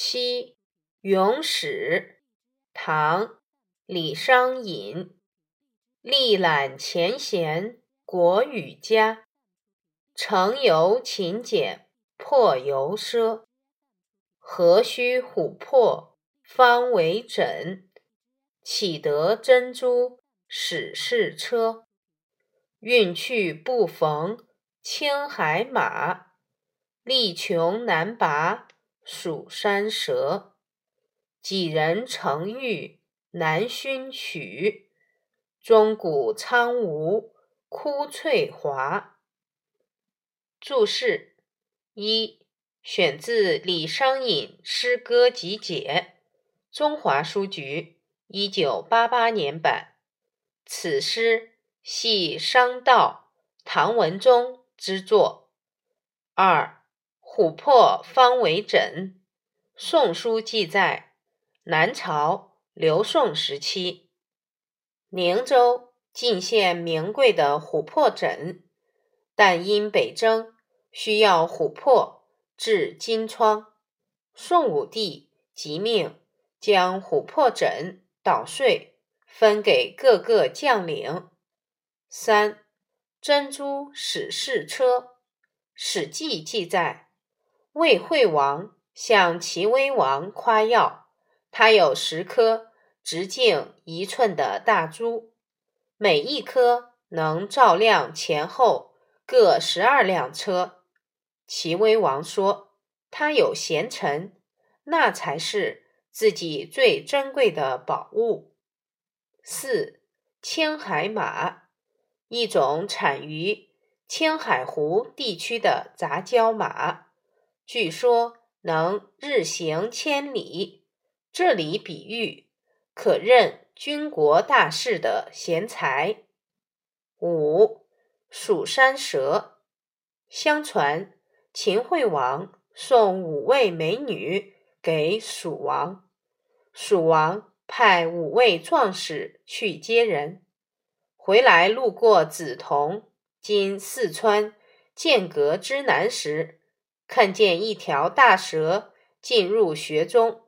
七咏史，唐，李商隐。历览前贤，国与家。成由勤俭，破由奢。何须琥珀，方为枕？岂得珍珠，始是车？运去不逢，青海马。力穷难拔。蜀山蛇，几人成玉难熏取。钟鼓苍梧枯翠华。注释一：选自李商隐诗歌集解，中华书局一九八八年版。此诗系商道唐文宗之作。二。琥珀方为枕，《宋书》记载，南朝刘宋时期，宁州进献名贵的琥珀枕，但因北征需要琥珀治金疮，宋武帝即命将琥珀枕捣碎，分给各个将领。三珍珠史事车，《史记》记载。魏惠王向齐威王夸耀，他有十颗直径一寸的大珠，每一颗能照亮前后各十二辆车。齐威王说：“他有贤臣，那才是自己最珍贵的宝物。”四青海马，一种产于青海湖地区的杂交马。据说能日行千里，这里比喻可任军国大事的贤才。五蜀山蛇，相传秦惠王送五位美女给蜀王，蜀王派五位壮士去接人，回来路过梓潼（今四川剑阁之南）时。看见一条大蛇进入穴中，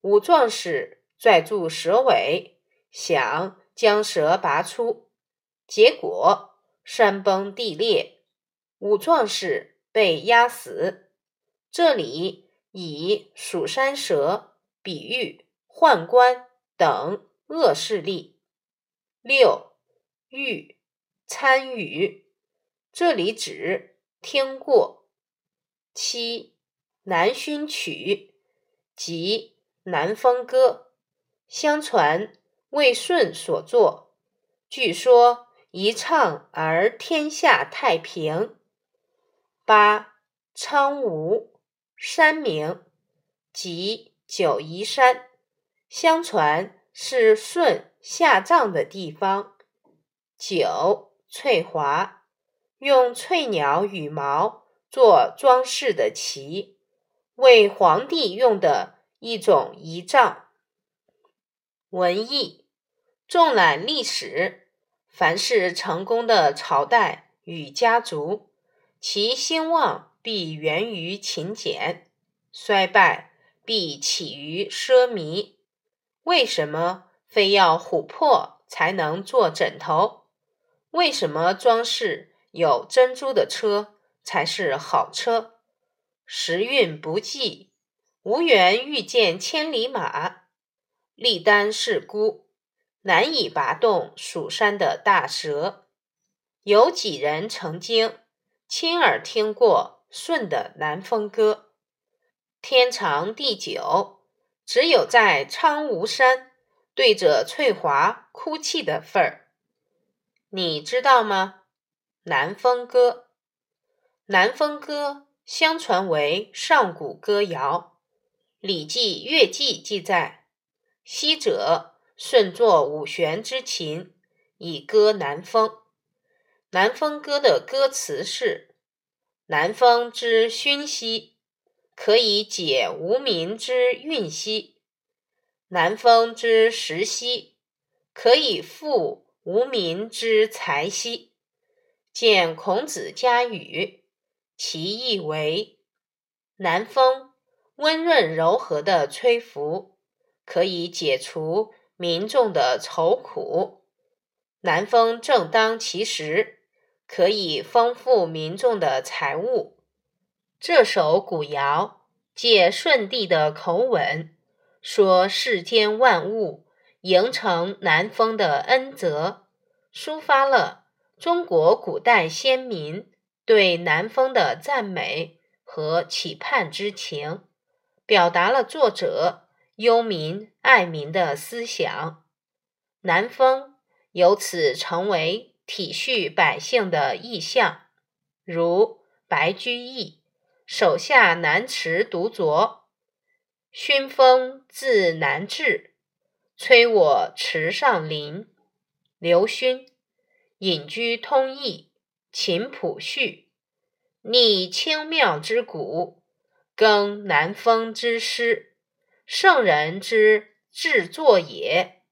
五壮士拽住蛇尾，想将蛇拔出，结果山崩地裂，五壮士被压死。这里以蜀山蛇比喻宦官等恶势力。六遇参与，这里指听过。七南薰曲，即《南风歌》，相传魏舜所作，据说一唱而天下太平。八苍梧山名，即九嶷山，相传是舜下葬的地方。九翠华，用翠鸟羽毛。做装饰的旗，为皇帝用的一种仪仗。文艺纵览历史，凡是成功的朝代与家族，其兴旺必源于勤俭，衰败必起于奢靡。为什么非要琥珀才能做枕头？为什么装饰有珍珠的车？才是好车，时运不济，无缘遇见千里马，历单事孤，难以拔动蜀山的大蛇。有几人曾经亲耳听过舜的《南风歌》？天长地久，只有在苍梧山对着翠华哭泣的份儿。你知道吗？《南风歌》。《南风歌》相传为上古歌谣，《礼记·乐记》记载：“昔者舜作五弦之琴，以歌南风。”《南风歌》的歌词是：“南风之熏兮，可以解无民之愠兮；南风之时兮，可以复无民之财兮。”见孔子家语。其意为：南风温润柔和的吹拂，可以解除民众的愁苦。南风正当其时，可以丰富民众的财物。这首古谣借舜帝的口吻，说世间万物迎承南风的恩泽，抒发了中国古代先民对南风的赞美和期盼之情，表达了作者忧民爱民的思想。南风由此成为体恤百姓的意象，如白居易。手下南池独酌，熏风自南至，吹我池上林。刘勋，隐居通义，琴谱序，拟清妙之鼓，更南风之诗，圣人之制作也。